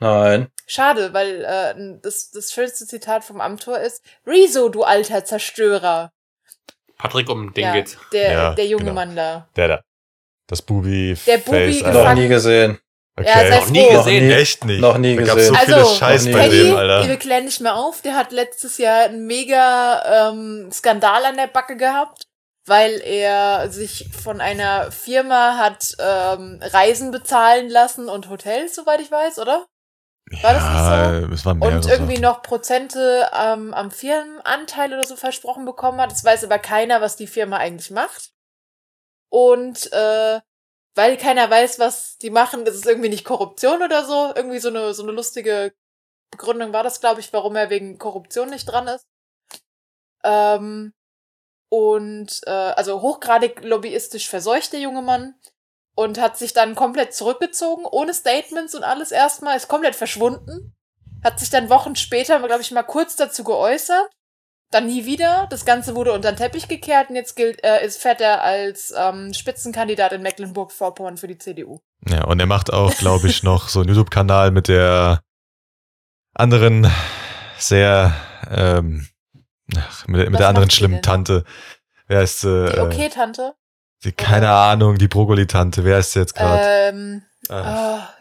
Nein. Schade, weil äh, das, das schönste Zitat vom Amtor ist, Rezo, du alter Zerstörer. Patrick, um den ja, geht's. Der, Ja, der junge genau. Mann da. der da. Das Bubi Der Bubi Noch Gefangen- nie gesehen. Ja, Okay. sei Noch nie gesehen. nie. Echt nicht. Noch nie da gab's so gesehen. viele Also, Scheiß noch bei nie dem, gesehen. Alter. wir klären nicht mehr auf. Der hat letztes Jahr einen mega ähm, Skandal an der Backe gehabt, weil er sich von einer Firma hat ähm, Reisen bezahlen lassen und Hotels, soweit ich weiß, oder? War das nicht so? es mehrere Und irgendwie noch Prozente ähm, am Firmenanteil oder so versprochen bekommen hat. Es weiß aber keiner, was die Firma eigentlich macht. Und äh, weil keiner weiß, was die machen, ist es irgendwie nicht Korruption oder so. Irgendwie so eine, so eine lustige Begründung war das, glaube ich, warum er wegen Korruption nicht dran ist. Ähm, und äh, also hochgradig lobbyistisch verseucht der junge Mann und hat sich dann komplett zurückgezogen, ohne Statements und alles erstmal, ist komplett verschwunden. Hat sich dann Wochen später, glaube ich, mal kurz dazu geäußert. Dann nie wieder. Das Ganze wurde unter den Teppich gekehrt und jetzt gilt, äh, ist, fährt er als ähm, Spitzenkandidat in Mecklenburg-Vorpommern für die CDU. Ja, und er macht auch, glaube ich, noch so einen YouTube-Kanal mit der anderen sehr, ähm, ach, mit, mit der anderen schlimmen? Tante. Wer ist, äh, Die Okay-Tante. Die, keine Ahnung, die Brokkoli-Tante. Wer ist sie jetzt gerade? Ähm, Ah. ah,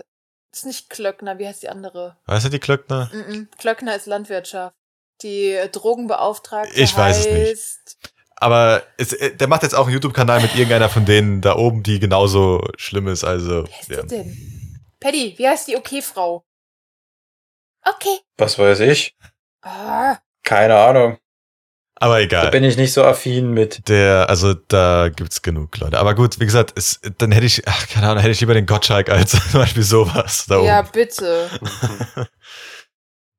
ist nicht Klöckner, wie heißt die andere? weißt du die Klöckner? Mm -mm. Klöckner ist Landwirtschaft. Die äh, Drogenbeauftragte Ich weiß es nicht. Aber es, äh, der macht jetzt auch einen YouTube-Kanal mit irgendeiner von denen da oben, die genauso schlimm ist. Also, Wie heißt ja. die denn? Paddy, wie heißt die Okay-Frau? Okay. Was weiß ich? Ah, Keine Ahnung. Aber Da egal. bin ich nicht so affin mit. Der, also da gibt's genug Leute. Aber gut, wie gesagt, es, dann hätte ich, ach, keine Ahnung, hätte ich lieber den Gottschalk als zum Beispiel sowas da ja, oben. bitte.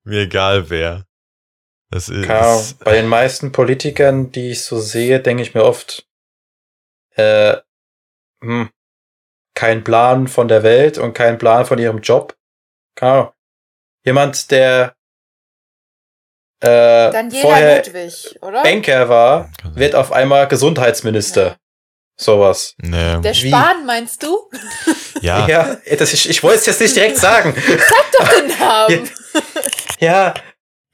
Mir egal wer. Das ist. Ahnung. Bei den meisten Politikern, die ich so sehe, denke ich mir oft, äh, hm, kein Plan von der Welt und kein Plan von ihrem Job. Ahnung. Jemand, der äh, Daniela vorher Ludwig, oder? Banker war, wird auf einmal Gesundheitsminister. Ja. Sowas. Nee. Der Wie? Spahn, meinst du? Ja, Ja, das, ich, ich wollte es jetzt nicht direkt sagen. Doch den Namen. Ja,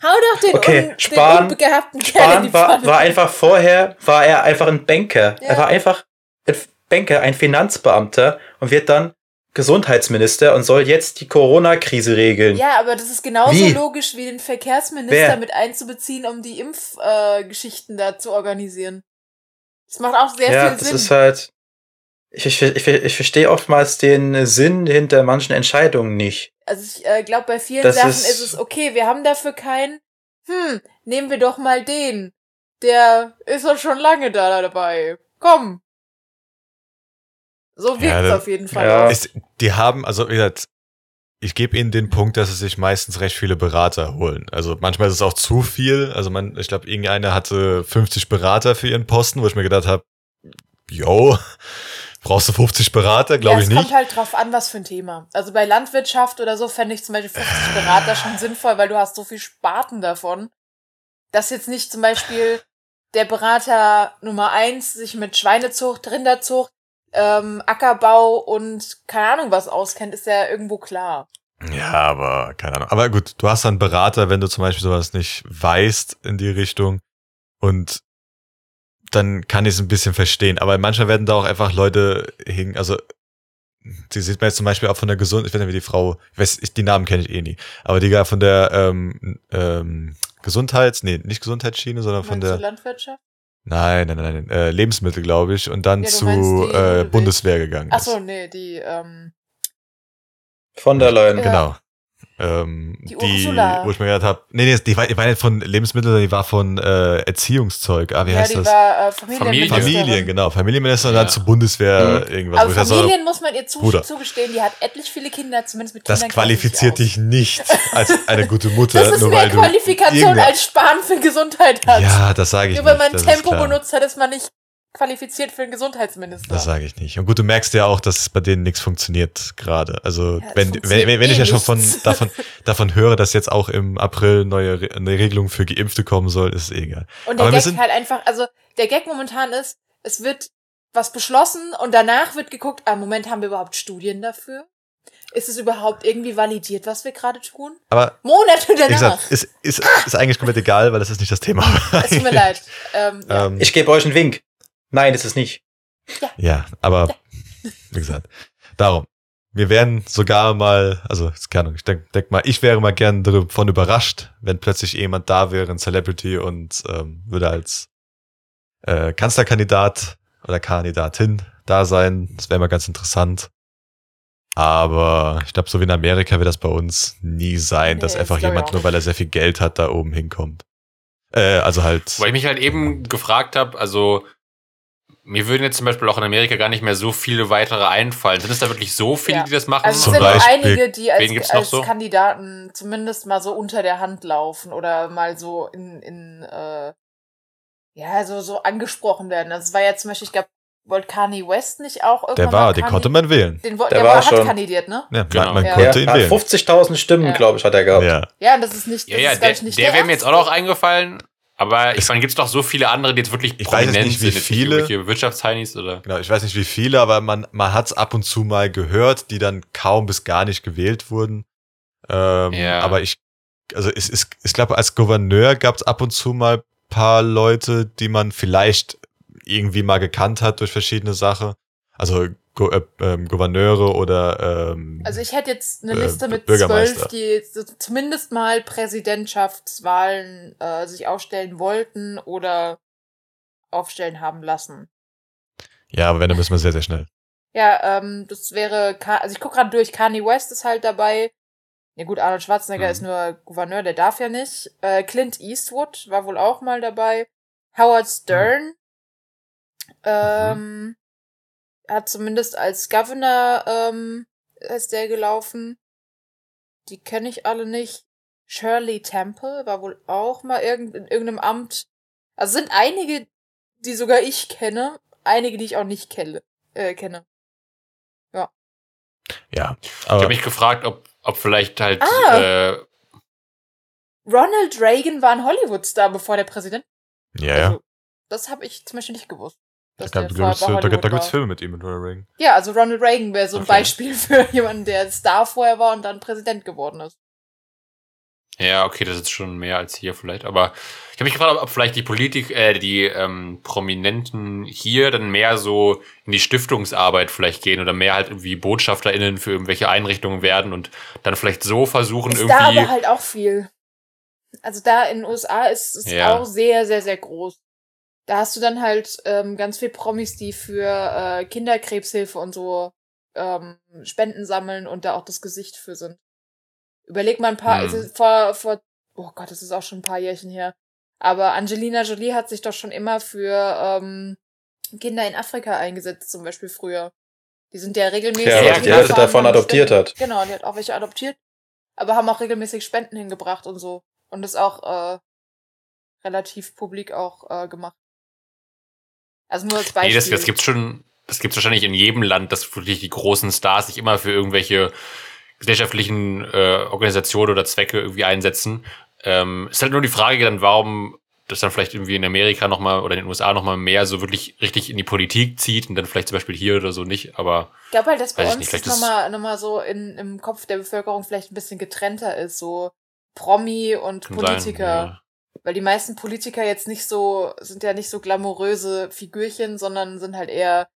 Hau doch den, Okay, un, Spahn- den unbegabten Kerl in Spahn die war, war einfach vorher, war er einfach ein Banker. Ja. Er war einfach ein Banker, ein Finanzbeamter und wird dann Gesundheitsminister und soll jetzt die Corona-Krise regeln. Ja, aber das ist genauso Wie? logisch wie den Verkehrsminister Wer? mit einzubeziehen, um die Impfgeschichten äh, da zu organisieren. Das macht auch sehr ja, viel das Sinn. ist halt. Ich, ich, ich, ich verstehe oftmals den Sinn hinter manchen Entscheidungen nicht. Also ich äh, glaube, bei vielen Das Sachen ist- ist, es okay, wir haben dafür keinen. Hm, nehmen wir doch mal den. Der ist doch schon lange da dabei. Komm. So wirkt Ja, es auf jeden Fall. ja. es, die haben, also wie gesagt, ich gebe ihnen den Punkt, dass sie sich meistens recht viele Berater holen. Also manchmal ist es auch zu viel. Also man, ich glaube, irgendeiner hatte 50 Berater für ihren Posten, wo ich mir gedacht habe, yo, brauchst du 50 Berater? Glaube ja, ich es nicht. kommt halt drauf an, was für ein Thema. Also bei Landwirtschaft oder so fände ich zum Beispiel 50 Berater schon sinnvoll, weil du hast so viel Sparten davon, dass jetzt nicht zum Beispiel der Berater Nummer eins sich mit Schweinezucht, Rinderzucht, ähm, Ackerbau und keine Ahnung was auskennt, ist ja irgendwo klar. Ja, aber keine Ahnung. Aber gut, du hast dann Berater, wenn du zum Beispiel sowas nicht weißt in die Richtung. Und dann kann ich es ein bisschen verstehen. Aber manchmal werden da auch einfach Leute hingen. Also, die sieht man jetzt zum Beispiel auch von der Gesund, ich weiß nicht, wie die Frau, ich weiß, ich, die Namen kenne ich eh nie. Aber die gar von der ähm, ähm, Gesundheits, nee, nicht Gesundheitsschiene, sondern von Meinst du der, Landwirtschaft? Nein, nein, nein, nein äh, Lebensmittel, glaube ich, und dann Ja, zu die äh, Ludwig. Bundeswehr gegangen Ach ist. so, nee, die, ähm, Von der Leyen. Ja. Genau. Ähm, Die die, Ursula. wo ich mir gedacht habe, nee, nee, die war, die war nicht von Lebensmitteln, die war von äh, Erziehungszeug. Ah, wie ja, heißt die das? war äh, Familienministerin. Familien, genau. Familienminister und Ja. dann zur Bundeswehr Mhm. irgendwas. Aber dachte so, Familien muss man ihr zu Bruder. zugestehen, die hat etlich viele Kinder, zumindest mit das Kindern sich qualifiziert dich nicht als eine gute Mutter, Das ist nur mehr weil du Qualifikation als Sparen für Gesundheit hat. Ja, das sage ich Nur weil nicht. man das ist Tempo benutzt hat, ist man nicht qualifiziert für einen Gesundheitsminister. Das sage ich nicht. Und gut, du merkst ja auch, dass bei denen nichts funktioniert gerade. Also Ja, wenn, wenn, wenn ich eh ja schon von davon, davon höre, dass jetzt auch im April neue Re eine Regelung für Geimpfte kommen soll, ist es eh egal. Und der Aber wir Gag sind- halt einfach, also der Gag momentan ist, es wird was beschlossen und danach wird geguckt, ah, Moment, haben wir überhaupt Studien dafür? Ist es überhaupt irgendwie validiert, was wir gerade tun? Aber Monate danach. gesagt, ist, ist, ist eigentlich komplett egal, weil das ist nicht das Thema. es tut mir leid. Ähm, ja. Ähm, Ich gebe euch einen Wink. Nein, ist es nicht. ja, aber wie gesagt, darum. Wir wären sogar mal, also keine Ahnung, ich denke denk mal, ich wäre mal gern davon überrascht, wenn plötzlich jemand da wäre, ein Celebrity und ähm, würde als äh, Kanzlerkandidat oder Kandidatin da sein. Das wäre mal ganz interessant. Aber ich glaube, so wie in Amerika wird das bei uns nie sein, Nee, dass das einfach jemand, nur weil er sehr viel Geld hat, da oben hinkommt. Äh, also halt. Weil ich mich halt eben gefragt habe, also mir würden jetzt zum Beispiel auch in Amerika gar nicht mehr so viele weitere einfallen. Sind es da wirklich so viele, Ja. die das machen? Also es Zum sind Beispiel- einige, die als, Wen gibt's noch als so? Kandidaten zumindest mal so unter der Hand laufen oder mal so in, in äh, ja, so, so angesprochen werden. Also es war ja zum Beispiel, ich glaube, wollte Kanye West nicht auch irgendwann Der war, den konnte man wählen. Den, Der der, war war, hat schon. kandidiert, ne? Ja, Genau. man, man Ja. konnte Der ihn wählen. 50.000 Stimmen, Ja. glaube ich, hat er gehabt. Ja. Ja, und das ist nicht, Ja, das ja, ist, der, ich, nicht der wäre mir jetzt auch noch eingefallen. Aber ich Es- meine, gibt's doch so viele andere, die jetzt wirklich Ich weiß prominent nicht, wie sind, viele. Wirtschaftsheinis oder. Genau, ich weiß nicht wie viele, aber man, man hat es ab und zu mal gehört, die dann kaum bis gar nicht gewählt wurden. Ähm, Ja. Aber ich, also es ist, ich glaube, als Gouverneur gab es ab und zu mal paar Leute, die man vielleicht irgendwie mal gekannt hat durch verschiedene Sachen. Also Go äh, ähm, Gouverneure oder ähm, Also ich hätte jetzt eine Äh, Liste mit Bürgermeister. zwölf, die zumindest mal Präsidentschaftswahlen äh, sich aufstellen wollten oder aufstellen haben lassen. ja, aber wenn, dann müssen wir sehr, sehr schnell. Ja, ähm, das wäre, also ich gucke gerade durch, Kanye West ist halt dabei. Ja gut, Arnold Schwarzenegger Mhm. ist nur Gouverneur, der darf ja nicht. Äh, Clint Eastwood war wohl auch mal dabei. Howard Stern ähm, hat zumindest als Governor ähm, ist der gelaufen. Die kenne ich alle nicht. Shirley Temple war wohl auch mal irgend, in irgendeinem Amt. Also sind einige, die sogar ich kenne, einige, die ich auch nicht kenne. Äh, kenne. Ja, Ich aber habe mich gefragt, ob, ob vielleicht halt Ah. äh, Ronald Reagan war ein Hollywood-Star, bevor der Präsident. ja, ja. Also, das habe ich zum Beispiel nicht gewusst. Da, gab, da, gibt's, da, da, da gibt's war. Filme mit ihm, mit Ronald Reagan. Ja, also Ronald Reagan wäre so ein Okay. Beispiel für jemanden, der Star vorher war und dann Präsident geworden ist. Ja, okay, das ist schon mehr als hier vielleicht. Aber ich habe mich gefragt, ob, vielleicht die Politik, äh, die ähm, Prominenten hier dann mehr so in die Stiftungsarbeit vielleicht gehen oder mehr halt irgendwie BotschafterInnen für irgendwelche Einrichtungen werden und dann vielleicht so versuchen, Ist da irgendwie. aber halt auch viel. Also da in den USA ist es Ja. auch sehr, sehr, sehr groß. Da hast du dann halt ähm, ganz viel Promis, die für äh, Kinderkrebshilfe und so ähm, Spenden sammeln und da auch das Gesicht für sind. Überleg mal ein paar, Hm. also vor, vor, oh Gott, das ist auch schon ein paar Jährchen her. Aber Angelina Jolie hat sich doch schon immer für ähm, Kinder in Afrika eingesetzt, zum Beispiel früher. Die sind ja regelmäßig. Ja, die Hälfte davon adoptiert Spenden- hat. Genau, die hat auch welche adoptiert, aber haben auch regelmäßig Spenden hingebracht und so. Und das auch äh, relativ publik auch äh, gemacht. Also nur als Beispiel. Nee, das, das gibt's schon, das gibt's wahrscheinlich in jedem Land, dass wirklich die großen Stars sich immer für irgendwelche gesellschaftlichen äh, Organisationen oder Zwecke irgendwie einsetzen. Ähm, ist halt nur die Frage dann, warum das dann vielleicht irgendwie in Amerika nochmal oder in den USA nochmal mehr so wirklich richtig in die Politik zieht und dann vielleicht zum Beispiel hier oder so nicht, aber Ich glaube halt, dass bei uns nicht, das nochmal noch mal so in, im Kopf der Bevölkerung vielleicht ein bisschen getrennter ist, so Promi und Politiker. sein. Ja. Weil die meisten Politiker jetzt nicht so, sind ja nicht so glamouröse Figürchen, sondern sind halt eher,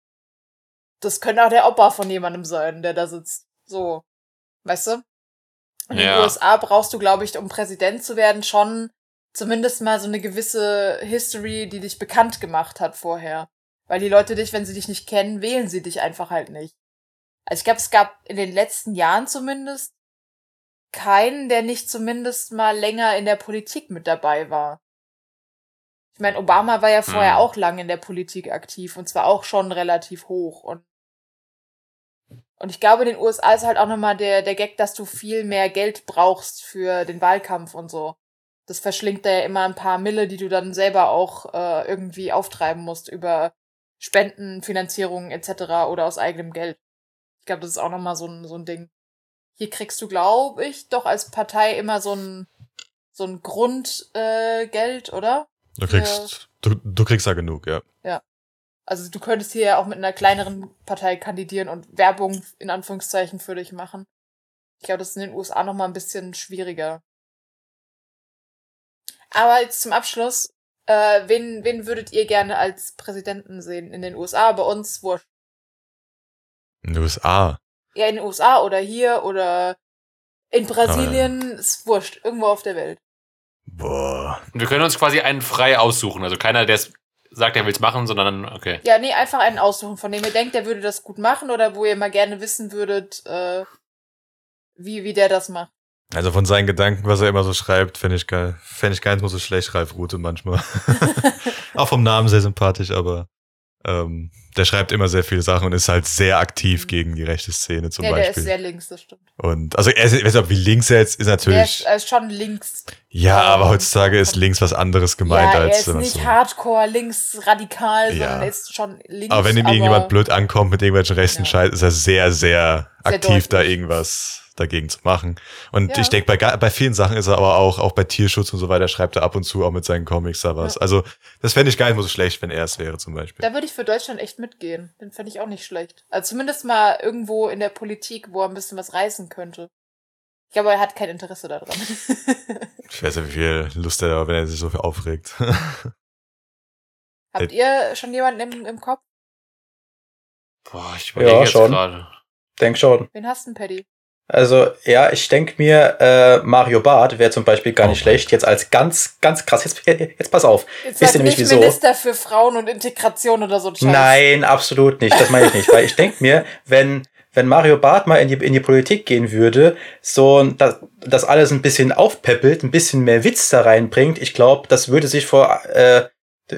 das könnte auch der Opa von jemandem sein, der da sitzt. So. Weißt du? In Ja. den USA brauchst du, glaube ich, um Präsident zu werden, schon zumindest mal so eine gewisse History, die dich bekannt gemacht hat vorher. Weil die Leute dich, wenn sie dich nicht kennen, wählen sie dich einfach halt nicht. Also ich glaube, es gab in den letzten Jahren zumindest keinen, der nicht zumindest mal länger in der Politik mit dabei war. Ich meine, Obama war ja vorher Hm. auch lang in der Politik aktiv und zwar auch schon relativ hoch und und ich glaube, in den USA ist halt auch nochmal der, der Gag, dass du viel mehr Geld brauchst für den Wahlkampf und so. Das verschlingt da ja immer ein paar Mille, die du dann selber auch äh, irgendwie auftreiben musst über Spenden, Finanzierungen etc. oder aus eigenem Geld. Ich glaube, das ist auch nochmal so ein, so ein Ding. Hier kriegst du, glaube ich, doch als Partei immer so ein, so ein Grundgeld, äh, Geld, oder? Du kriegst, du, du kriegst da genug, ja. Also du könntest hier ja auch mit einer kleineren Partei kandidieren und Werbung in Anführungszeichen für dich machen. Ich glaube, das ist in den USA noch mal ein bisschen schwieriger. Aber jetzt zum Abschluss, äh, wen, wen würdet ihr gerne als Präsidenten sehen in den USA? Bei uns wurscht. In den USA. Ja, in den USA oder hier oder in Brasilien, ist wurscht, irgendwo auf der Welt. Boah. Und wir können uns quasi einen frei aussuchen. Also keiner, der es sagt, er will es machen, sondern okay. Ja, nee, einfach einen aussuchen, von dem ihr denkt, der würde das gut machen oder wo ihr mal gerne wissen würdet, äh, wie, wie der das macht. Also von seinen Gedanken, was er immer so schreibt, finde ich geil. Fände ich gar nicht mal so schlecht, Ralf Rute manchmal. Auch vom Namen sehr sympathisch, aber ähm, der schreibt immer sehr viele Sachen und ist halt sehr aktiv gegen die rechte Szene zum ja, der Beispiel. ist sehr links, das stimmt. und also er ist, ich weiß nicht, wie links er jetzt ist Der natürlich. ist, er ist schon links. ja, äh, aber heutzutage ist links was anderes gemeint ja, er als ist wenn man nicht so. hardcore links radikal, Ja. sondern er ist schon links. Aber wenn ihm irgendjemand blöd ankommt mit irgendwelchen rechten Ja. Scheiß, ist er sehr, sehr, Sehr aktiv da deutlich. irgendwas dagegen zu machen. Und Ja. ich denke, bei, bei vielen Sachen ist er aber auch, auch bei Tierschutz und so weiter, schreibt er ab und zu auch mit seinen Comics da was. Ja. Also, das fände ich gar nicht so schlecht, wenn er es wäre, zum Beispiel. Da würde ich für Deutschland echt mitgehen. Den fände ich auch nicht schlecht. Also zumindest mal irgendwo in der Politik, wo er ein bisschen was reißen könnte. Ich glaube, er hat kein Interesse daran. Ich weiß nicht, wie viel Lust er da, wenn er sich so viel aufregt. Habt ihr schon jemanden im, im Kopf? Boah, ich überlege Ja, jetzt schon. gerade. Denk schon. Wen hast du denn, Paddy? Also, ja, ich denke mir, äh, Mario Barth wäre zum Beispiel gar Oh nicht Mann. schlecht. Jetzt als ganz, ganz krass. Jetzt, jetzt pass auf. Jetzt Wisst ihr nämlich nicht wieso? Minister für Frauen und Integration oder so ein Scheiß. Nein, absolut nicht. Das meine ich nicht. Weil ich denke mir, wenn, wenn Mario Barth mal in die, in die Politik gehen würde, so das, das alles ein bisschen aufpeppelt, ein bisschen mehr Witz da reinbringt, ich glaube, das würde sich vor, äh,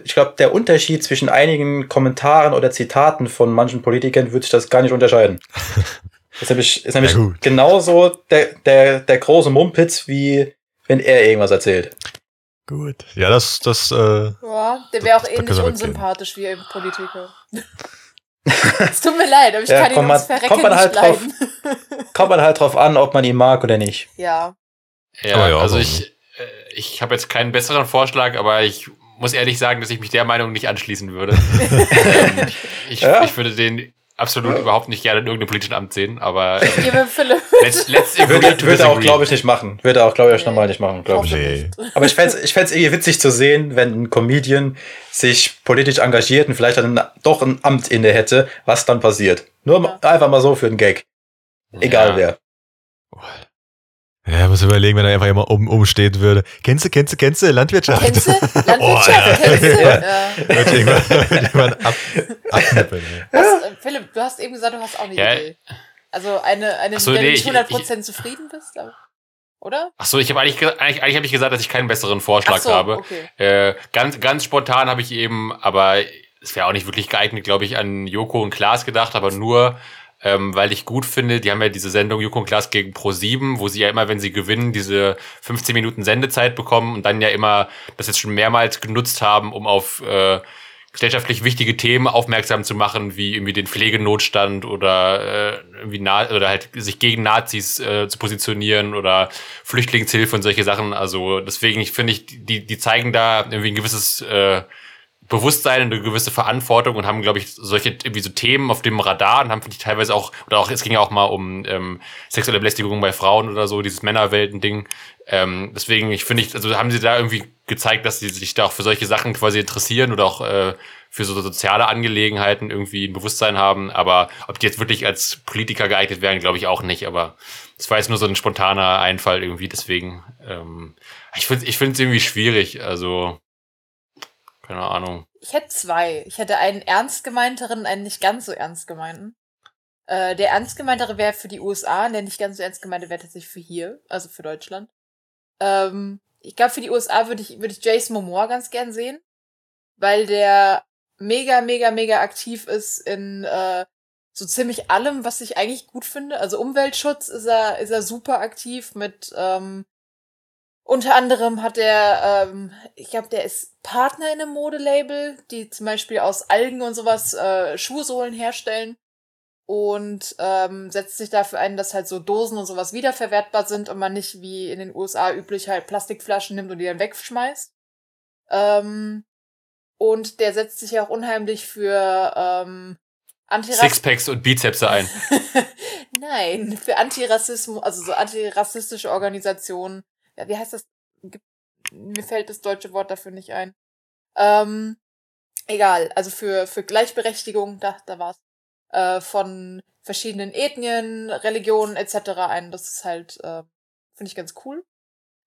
ich glaube, der Unterschied zwischen einigen Kommentaren oder Zitaten von manchen Politikern würde sich das gar nicht unterscheiden. Das ist nämlich, ist nämlich genauso der, der, der große Mumpitz, wie wenn er irgendwas erzählt. Gut. Ja, das, das, äh, Ja, der wäre auch ähnlich mitgehen. unsympathisch wie ein Politiker. es tut mir leid, aber ich Ja, kann ihn man- Verrecken kommt man nicht halt drauf. leiden. Kommt man halt drauf an, ob man ihn mag oder nicht. ja. Ja, ja, also ich, äh, ich habe jetzt keinen besseren Vorschlag, aber ich muss ehrlich sagen, dass ich mich der Meinung nicht anschließen würde. ähm, ich, Ja? ich würde den absolut überhaupt nicht gerne in irgendeinem politischen Amt sehen, aber ähm, let's, let's Würde, würde er auch, glaube ich, nicht machen. Würde er auch, glaube ich, Nee. nochmal nicht machen, glaube ich. Nee. Aber ich fände es ich fänd's irgendwie witzig zu sehen, wenn ein Comedian sich politisch engagiert und vielleicht dann doch ein Amt inne hätte, was dann passiert. Nur Ja. einfach mal so für den Gag. Egal Ja. wer. Ja, muss überlegen, wenn er einfach immer oben, oben stehen würde. Kennst du, kennst du, kennst du Landwirtschaft? Kennst du? Oh, Landwirtschaft, ja. kennst du? Ja. Ja. Irgendwann, irgendwann ab, abknippeln. ey. Was, äh, Philipp, du hast eben gesagt, du hast auch eine Ja. Idee. Also eine, eine so, mit der nee, du ich- nicht 100% zufrieden bist, aber, oder? Ach so, ich habe eigentlich, ge- eigentlich, eigentlich habe ich gesagt, dass ich keinen besseren Vorschlag so, habe. okay. Äh, ganz, ganz spontan habe ich eben, aber es wäre auch nicht wirklich geeignet, glaube ich, an Joko und Klaas gedacht, aber nur, ähm, weil ich gut finde, die haben ja diese Sendung Joko und Klaas gegen Pro7, wo sie ja immer, wenn sie gewinnen, diese 15 Minuten Sendezeit bekommen und dann ja immer das jetzt schon mehrmals genutzt haben, um auf äh, gesellschaftlich wichtige Themen aufmerksam zu machen, wie irgendwie den Pflegenotstand oder äh, irgendwie na oder halt sich gegen Nazis äh, zu positionieren oder Flüchtlingshilfe und solche Sachen. Also deswegen, ich finde ich, die, die zeigen da irgendwie ein gewisses äh, Bewusstsein und eine gewisse Verantwortung und haben, glaube ich, solche irgendwie so Themen auf dem Radar und haben finde ich teilweise auch, oder auch, es ging ja auch mal um ähm, sexuelle Belästigung bei Frauen oder so, dieses Männerwelten-Ding. Ähm, deswegen, ich finde, ich, also haben sie da irgendwie gezeigt, dass sie sich da auch für solche Sachen quasi interessieren oder auch äh, für so soziale Angelegenheiten irgendwie ein Bewusstsein haben. Aber ob die jetzt wirklich als Politiker geeignet wären, glaube ich auch nicht. Aber das war jetzt nur so ein spontaner Einfall irgendwie. Deswegen, ähm, ich finde ich finde es irgendwie schwierig. Also, keine Ahnung. Ich hätte zwei. Ich hätte einen ernst gemeinteren, einen nicht ganz so ernst gemeinten. Äh, der ernst gemeintere wäre für die USA, und der nicht ganz so ernst gemeinte wäre tatsächlich für hier, also für Deutschland. Ähm, ich glaube, für die USA würde ich, würde ich Jason Momoa ganz gern sehen, weil der mega, mega, mega aktiv ist in äh, so ziemlich allem, was ich eigentlich gut finde. Also Umweltschutz ist er, ist er super aktiv mit ähm, unter anderem hat er, ähm, ich glaube, der ist Partner in einem Modelabel, die zum Beispiel aus Algen und sowas äh, Schuhsohlen herstellen und ähm, setzt sich dafür ein, dass halt so Dosen und sowas wiederverwertbar sind und man nicht wie in den USA üblich halt Plastikflaschen nimmt und die dann wegschmeißt. Ähm, und der setzt sich ja auch unheimlich für ähm, Antirassismus. Sixpacks und Bizepse ein. Nein, für Antirassismus, also so antirassistische Organisationen. Ja, wie heißt das? Mir fällt das deutsche Wort dafür nicht ein. Ähm, egal, also für, für Gleichberechtigung, da, da war's. Äh, von verschiedenen Ethnien, Religionen etc. ein. Das ist halt, äh, finde ich ganz cool.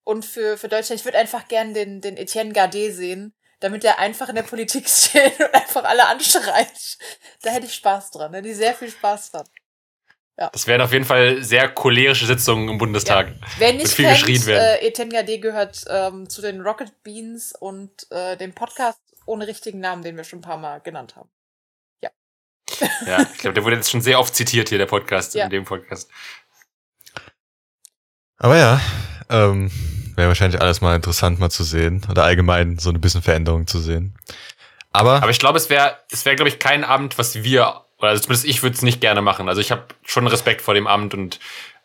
Und für, für Deutschland, ich würde einfach gern den, den Etienne Gardet sehen, damit er einfach in der Politik steht und einfach alle anschreit. Da hätte ich Spaß dran, da hätte ich sehr viel Spaß dran. Das wären auf jeden Fall sehr cholerische Sitzungen im Bundestag. Wer nicht viel kennt, geschrien werden. äh, Etenya D gehört ähm, zu den Rocket Beans und äh, dem Podcast ohne richtigen Namen, den wir schon ein paar Mal genannt haben. Ja, ich glaube, der wurde jetzt schon sehr oft zitiert hier, der Podcast, Ja. in dem Podcast. Aber ja, ähm, wäre wahrscheinlich alles mal interessant mal zu sehen oder allgemein so ein bisschen Veränderung zu sehen. Aber, Aber ich glaube, es wäre, es wäre, glaube ich, kein Abend, was wir, oder also zumindest ich würde es nicht gerne machen. Also ich habe schon Respekt vor dem Amt und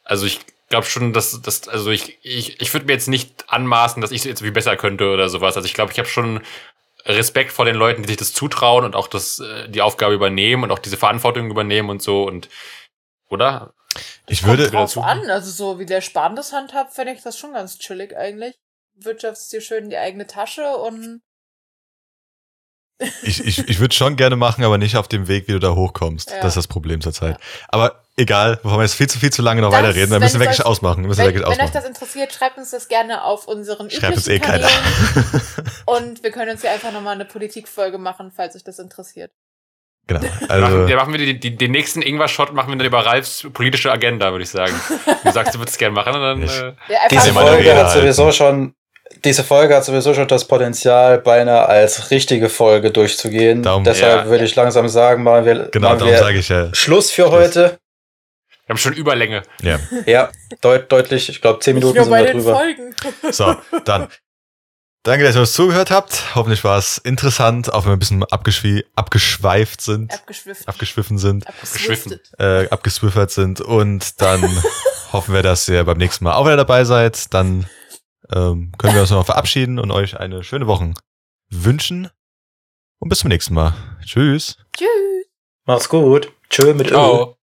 also ich glaube schon, dass, dass also ich, ich, ich würde mir jetzt nicht anmaßen, dass ich es jetzt wie besser könnte oder sowas. Also ich glaube, ich habe schon Respekt vor den Leuten, die sich das zutrauen und auch das, äh, die Aufgabe übernehmen und auch diese Verantwortung übernehmen und so und oder? ich würde, wieder Drauf zu. an, also so wie der Spahn das handhabt, fände ich das schon ganz chillig eigentlich. Wirtschaftst dir schön in die eigene Tasche und ich, ich, ich würde schon gerne machen, aber nicht auf dem Weg, wie du da hochkommst. Ja. Das ist das Problem zurzeit. Aber egal, bevor wir jetzt viel zu viel zu lange noch Das, weiterreden, dann müssen wir wirklich euch- ausmachen. Wir müssen wenn, wirklich wenn euch ausmachen. das interessiert, schreibt uns das gerne auf unseren Schreibt uns eh keiner. Kanälen. Und wir können uns ja einfach nochmal eine Politikfolge machen, falls euch das interessiert. genau. machen, Also, ja, machen wir die, die, den nächsten Ingwer-Shot machen wir dann über Ralfs politische Agenda, würde ich sagen. Du sagst, du würdest es gerne machen, und dann Ich- äh, Ja, Diese Folge hat sowieso halten. schon, diese Folge hat sowieso schon das Potenzial, beinahe als richtige Folge durchzugehen. Darum- Deshalb Ja. würde ich langsam sagen, machen wir, genau, machen darum wir sage ich ja. Schluss für heute. wir haben schon Überlänge. Ja. Ja, deut deutlich. Ich glaube, zehn Minuten sind bei wir den drüber. Folgen. So, dann. Danke, dass ihr uns zugehört habt. Hoffentlich war es interessant, auch wenn wir ein bisschen abgeschwie abgeschweift sind, Abgeschwiffen. abgeschwiffen sind, Abgeschwiffen. äh, abgeswiffert sind. Und dann hoffen wir, dass ihr beim nächsten Mal auch wieder dabei seid. Dann ähm, können wir uns noch verabschieden und euch eine schöne Woche wünschen. Und bis zum nächsten Mal. Tschüss. Tschüss. Mach's gut. Tschö mit Ö. Ciao.